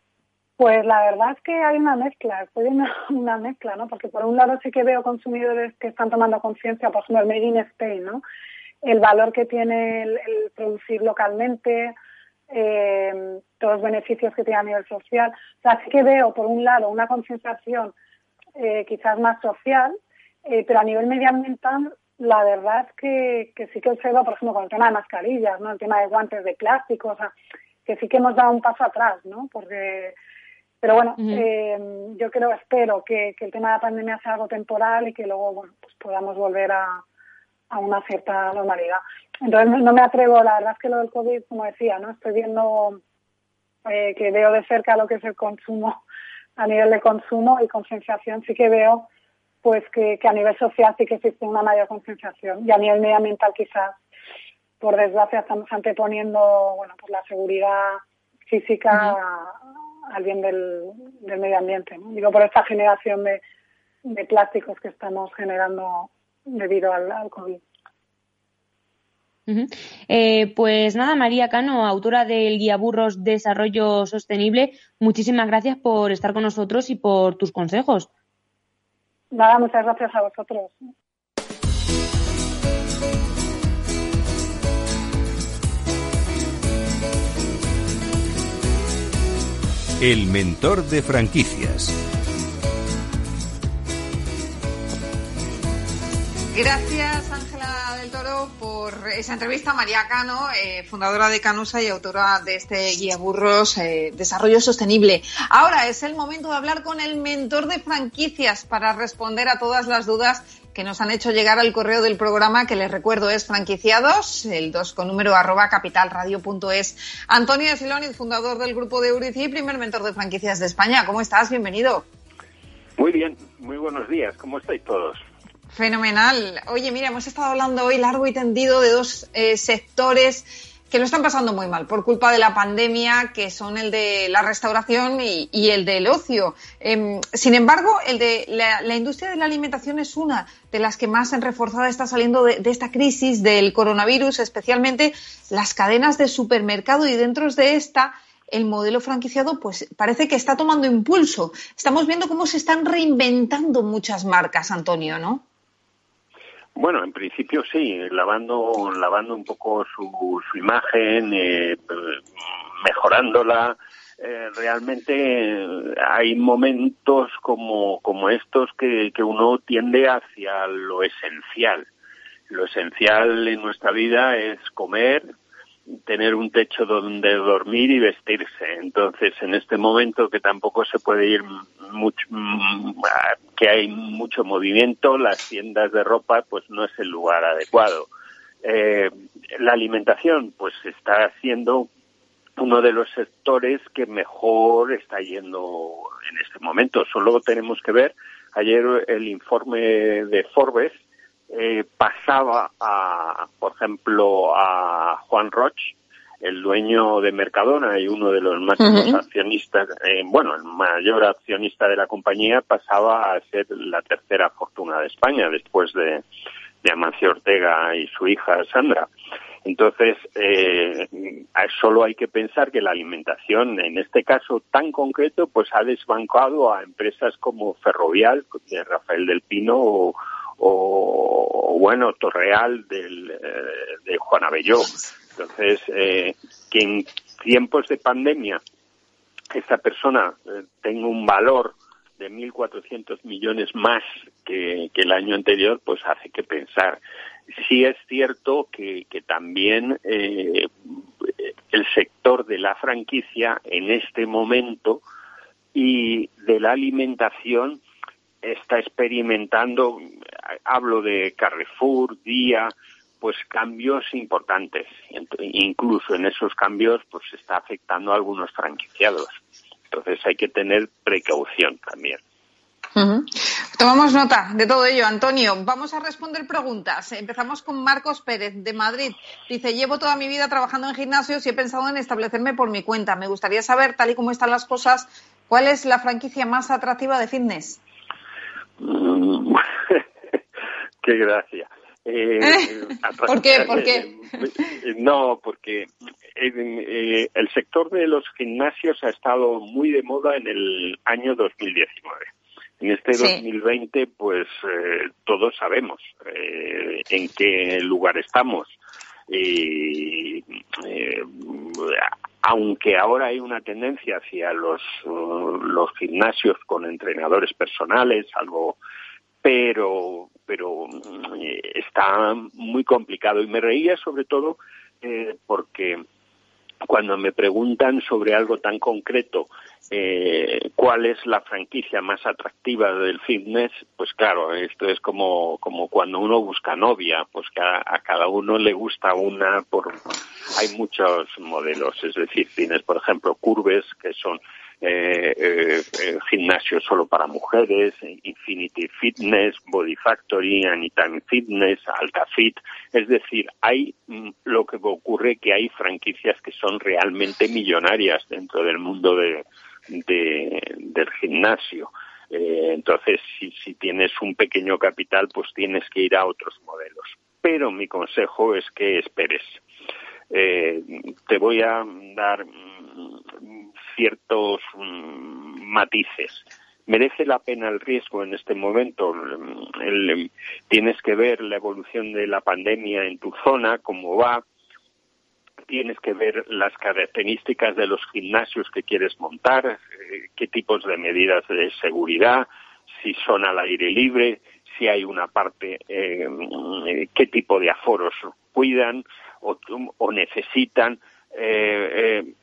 Pues la verdad es que hay una mezcla, hay *laughs* una, mezcla, ¿no? Porque por un lado sí que veo consumidores que están tomando conciencia, por ejemplo, el Made in Spain, ¿no? El valor que tiene el, producir localmente, eh, todos los beneficios que tiene a nivel social. O sea, sí que veo, por un lado, una concienciación eh, quizás más social, eh, pero a nivel medioambiental, la verdad es que, que sí que observo, por ejemplo, con el tema de mascarillas, ¿no? El tema de guantes de plástico, o sea, que sí que hemos dado un paso atrás, ¿no? Porque, pero bueno, eh, yo creo, espero que, que, el tema de la pandemia sea algo temporal y que luego, bueno, pues podamos volver a, a una cierta normalidad. Entonces no me atrevo, la verdad es que lo del COVID, como decía, ¿no? Estoy viendo eh, que veo de cerca lo que es el consumo a nivel de consumo y concienciación, sí que veo pues que, que a nivel social sí que existe una mayor concienciación y a nivel medioambiental quizás por desgracia estamos anteponiendo bueno pues la seguridad física al bien del, del medio ambiente ¿no? digo por esta generación de, de plásticos que estamos generando debido al, al COVID. eh, pues nada, María Cano, autora del Guía Burros Desarrollo Sostenible, muchísimas gracias por estar con nosotros y por tus consejos. Nada, muchas gracias a vosotros. El mentor de franquicias. Gracias, Ángela por esa entrevista. María Cano, eh, fundadora de Canusa y autora de este guía burros eh, Desarrollo Sostenible. Ahora es el momento de hablar con el mentor de franquicias para responder a todas las dudas que nos han hecho llegar al correo del programa, que les recuerdo es franquiciados, el 2 con número arroba capitalradio.es. Antonio de fundador del grupo de Eurici y primer mentor de franquicias de España. ¿Cómo estás? Bienvenido. Muy bien, muy buenos días. ¿Cómo estáis todos? Fenomenal. Oye, mira, hemos estado hablando hoy largo y tendido de dos eh, sectores que lo están pasando muy mal por culpa de la pandemia, que son el de la restauración y, y el del ocio. Eh, sin embargo, el de la, la, industria de la alimentación es una de las que más en reforzada está saliendo de, de, esta crisis del coronavirus, especialmente las cadenas de supermercado y dentro de esta el modelo franquiciado pues parece que está tomando impulso. Estamos viendo cómo se están reinventando muchas marcas, Antonio, ¿no? Bueno, en principio sí, lavando, lavando un poco su, su imagen, eh, mejorándola. Eh, realmente hay momentos como, como estos que, que uno tiende hacia lo esencial. Lo esencial en nuestra vida es comer, tener un techo donde dormir y vestirse. Entonces, en este momento que tampoco se puede ir mucho, que hay mucho movimiento, las tiendas de ropa, pues no es el lugar adecuado. Eh, la alimentación, pues está siendo uno de los sectores que mejor está yendo en este momento. Solo tenemos que ver ayer el informe de Forbes eh, pasaba a, por ejemplo, a Juan Roch, el dueño de Mercadona y uno de los máximos uh -huh. accionistas, eh, bueno, el mayor accionista de la compañía, pasaba a ser la tercera fortuna de España después de, de Amancio Ortega y su hija Sandra. Entonces, eh, solo hay que pensar que la alimentación, en este caso tan concreto, pues ha desbancado a empresas como Ferrovial, de Rafael del Pino, o, o bueno, Torreal del, eh, de Juan Abelló. Entonces, eh, que en tiempos de pandemia esta persona eh, tenga un valor de 1.400 millones más que, que, el año anterior, pues hace que pensar. Sí es cierto que, que también eh, el sector de la franquicia en este momento y de la alimentación está experimentando, hablo de Carrefour, Día, pues cambios importantes. Incluso en esos cambios pues está afectando a algunos franquiciados. Entonces hay que tener precaución también. Tomamos nota de todo ello. Antonio, vamos a responder preguntas. Empezamos con Marcos Pérez, de Madrid. Dice, llevo toda mi vida trabajando en gimnasios y he pensado en establecerme por mi cuenta. Me gustaría saber, tal y como están las cosas, ¿cuál es la franquicia más atractiva de fitness? *laughs* Qué gracia. Eh, *laughs* ¿Por qué? ¿Por qué? No, porque eh, el sector de los gimnasios ha estado muy de moda en el año 2019. En este sí. 2020, pues eh, todos sabemos eh, en qué lugar estamos. Y aunque ahora hay una tendencia hacia los, los gimnasios con entrenadores personales, algo, pero, pero está muy complicado. Y me reía sobre todo eh, porque cuando me preguntan sobre algo tan concreto, eh, cuál es la franquicia más atractiva del fitness, pues claro, esto es como, como cuando uno busca novia, pues que a, cada uno le gusta una por, hay muchos modelos, es decir, tienes por ejemplo curves que son eh, eh, gimnasio solo para mujeres, Infinity Fitness, Body Factory, Anytime Fitness, Alta Fit. Es decir, hay mm, lo que ocurre que hay franquicias que son realmente millonarias dentro del mundo de, del gimnasio. Eh, entonces, si tienes un pequeño capital, pues tienes que ir a otros modelos. Pero mi consejo es que esperes. Eh, te voy a dar mm, ciertos mm, matices. ¿Merece la pena el riesgo en este momento? tienes que ver la evolución de la pandemia en tu zona, cómo va. Tienes que ver las características de los gimnasios que quieres montar, eh, qué tipos de medidas de seguridad, si son al aire libre, si hay una parte, eh, qué tipo de aforos cuidan o, necesitan. Eh,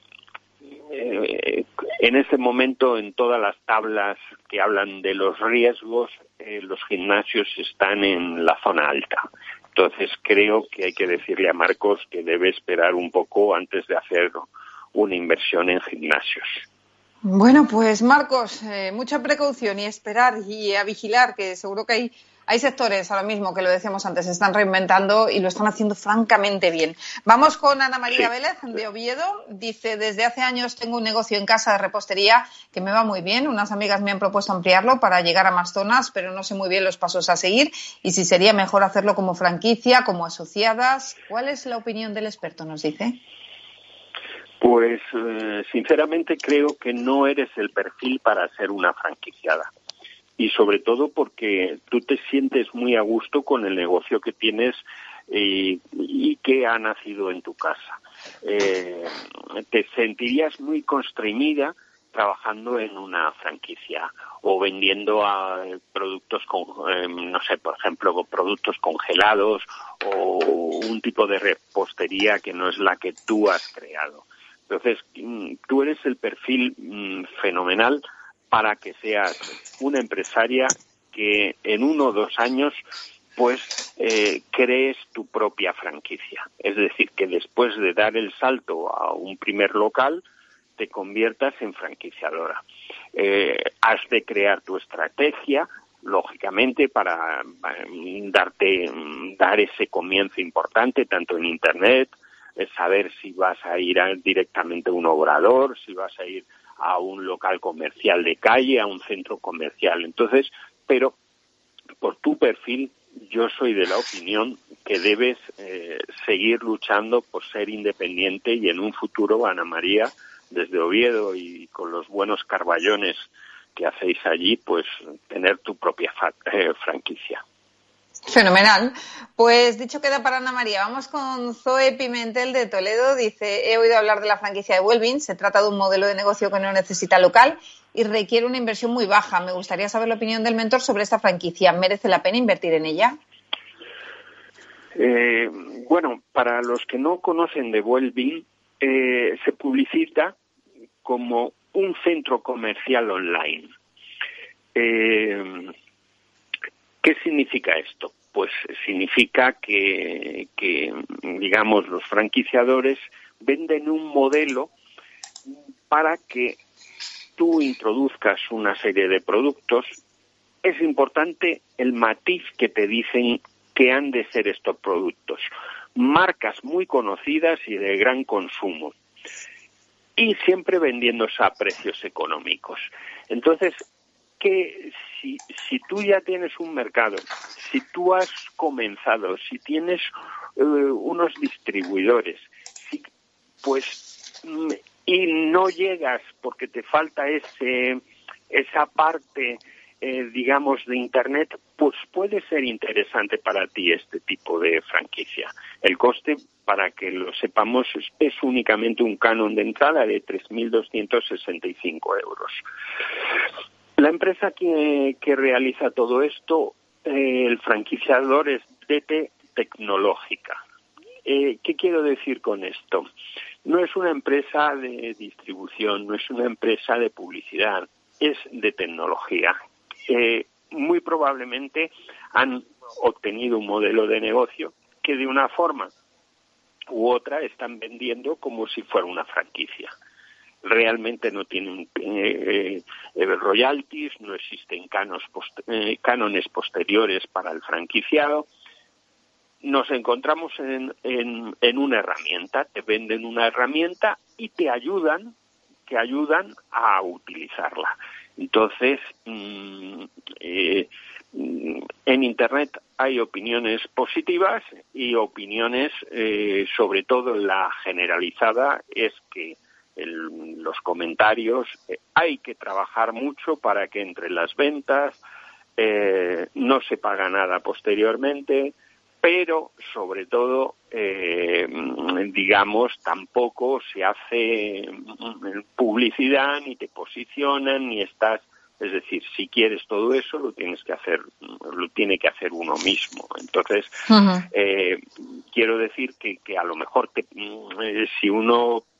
eh, en este momento en todas las tablas que hablan de los riesgos, eh, los gimnasios están en la zona alta. Entonces creo que hay que decirle a Marcos que debe esperar un poco antes de hacer una inversión en gimnasios. Bueno, pues Marcos, eh, mucha precaución y esperar y a vigilar, que seguro que hay hay sectores ahora mismo que lo decíamos antes, se están reinventando y lo están haciendo francamente bien. Vamos con Ana María Vélez de Oviedo. Dice, desde hace años tengo un negocio en casa de repostería que me va muy bien. Unas amigas me han propuesto ampliarlo para llegar a más zonas, pero no sé muy bien los pasos a seguir y si sería mejor hacerlo como franquicia, como asociadas. ¿Cuál es la opinión del experto? Nos dice. Pues eh, sinceramente creo que no eres el perfil para ser una franquiciada y sobre todo porque tú te sientes muy a gusto con el negocio que tienes y, que ha nacido en tu casa. Eh, te sentirías muy constreñida trabajando en una franquicia o vendiendo a productos con, em, no sé, por ejemplo, productos congelados o un tipo de repostería que no es la que tú has creado. Entonces, mm, tú eres el perfil mm, fenomenal para que seas una empresaria que en uno o dos años pues eh, crees tu propia franquicia. Es decir, que después de dar el salto a un primer local, te conviertas en franquiciadora. Eh, has de crear tu estrategia, lógicamente, para darte, dar ese comienzo importante, tanto en Internet, saber si vas a ir directamente a un obrador, si vas a ir a un local comercial de calle, a un centro comercial. Entonces, pero por tu perfil, yo soy de la opinión que debes eh, seguir luchando por ser independiente y en un futuro, Ana María, desde Oviedo y con los buenos carballones que hacéis allí, pues tener tu propia eh, franquicia. Fenomenal. Pues dicho queda para Ana María. Vamos con Zoe Pimentel de Toledo. Dice, he oído hablar de la franquicia de Wellbeing. Se trata de un modelo de negocio que no necesita local y requiere una inversión muy baja. Me gustaría saber la opinión del mentor sobre esta franquicia. ¿Merece la pena invertir en ella? Eh, bueno, para los que no conocen de Wellbeing, eh, se publicita como un centro comercial online. Eh, ¿Qué significa esto? Pues significa que, digamos, los franquiciadores venden un modelo para que tú introduzcas una serie de productos. Es importante el matiz que te dicen que han de ser estos productos. Marcas muy conocidas y de gran consumo. Y siempre vendiéndose a precios económicos. Entonces, que si, si tú ya tienes un mercado, si tú has comenzado, si tienes eh, unos distribuidores, pues y no llegas porque te falta ese esa parte eh, digamos de internet pues puede ser interesante para ti este tipo de franquicia. El coste, para que lo sepamos, es, únicamente un canon de entrada de 3.265 euros. La empresa que, realiza todo esto, eh, el franquiciador es DT Tecnológica. Eh, ¿Qué quiero decir con esto? No es una empresa de distribución, no es una empresa de publicidad, es de tecnología. Eh, muy probablemente han obtenido un modelo de negocio que de una forma u otra están vendiendo como si fuera una franquicia. Realmente no tienen eh, eh, royalties, no existen eh, cánones posteriores para el franquiciado. Nos encontramos en, en una herramienta, te venden una herramienta y te ayudan, te ayudan a utilizarla. Entonces, mm, eh, en Internet hay opiniones positivas y opiniones, eh, sobre todo la generalizada, es que los comentarios eh, hay que trabajar mucho para que entre las ventas no se paga nada posteriormente, pero sobre todo, digamos, tampoco se hace mm, publicidad, ni te posicionan, ni estás es decir, si quieres todo eso, lo tienes que hacer, lo tiene que hacer uno mismo. Entonces, eh, quiero decir que, que, a lo mejor mm, eh, si uno mm,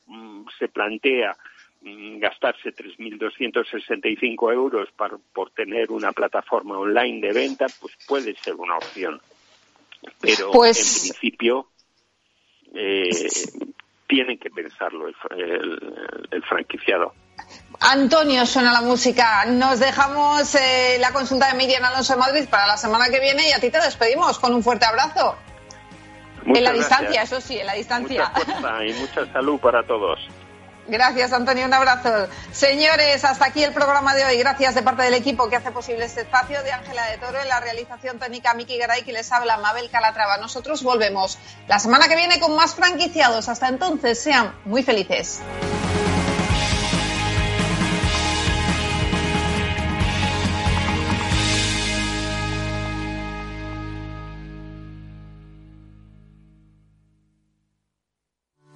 se plantea mm, gastarse 3.265 euros por tener una plataforma online de venta, pues puede ser una opción. Pero pues en principio eh, tiene que pensarlo el franquiciado. Antonio, suena la música. Nos dejamos eh, la consulta de Miriam Alonso Madrid para la semana que viene y a ti te despedimos con un fuerte abrazo. En la distancia, eso sí, en la distancia. Mucha y mucha salud para todos. Gracias, Antonio. Un abrazo. Señores, hasta aquí el programa de hoy. Gracias de parte del equipo que hace posible este espacio, de Ángela de Toro, en la realización técnica Miki Garay, que les habla Mabel Calatrava. Nosotros volvemos la semana que viene con más franquiciados. Hasta entonces, sean muy felices.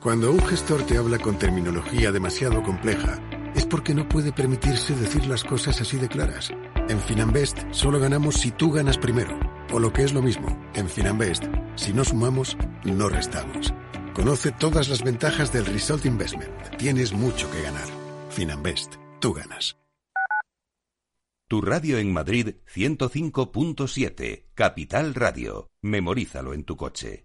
Cuando un gestor te habla con terminología demasiado compleja, es porque no puede permitirse decir las cosas así de claras. En Finanbest solo ganamos si tú ganas primero. O lo que es lo mismo, en Finanbest, si no sumamos, no restamos. Conoce todas las ventajas del Result Investment. Tienes mucho que ganar. Finanbest, tú ganas. Tu radio en Madrid 105.7, Capital Radio. Memorízalo en tu coche.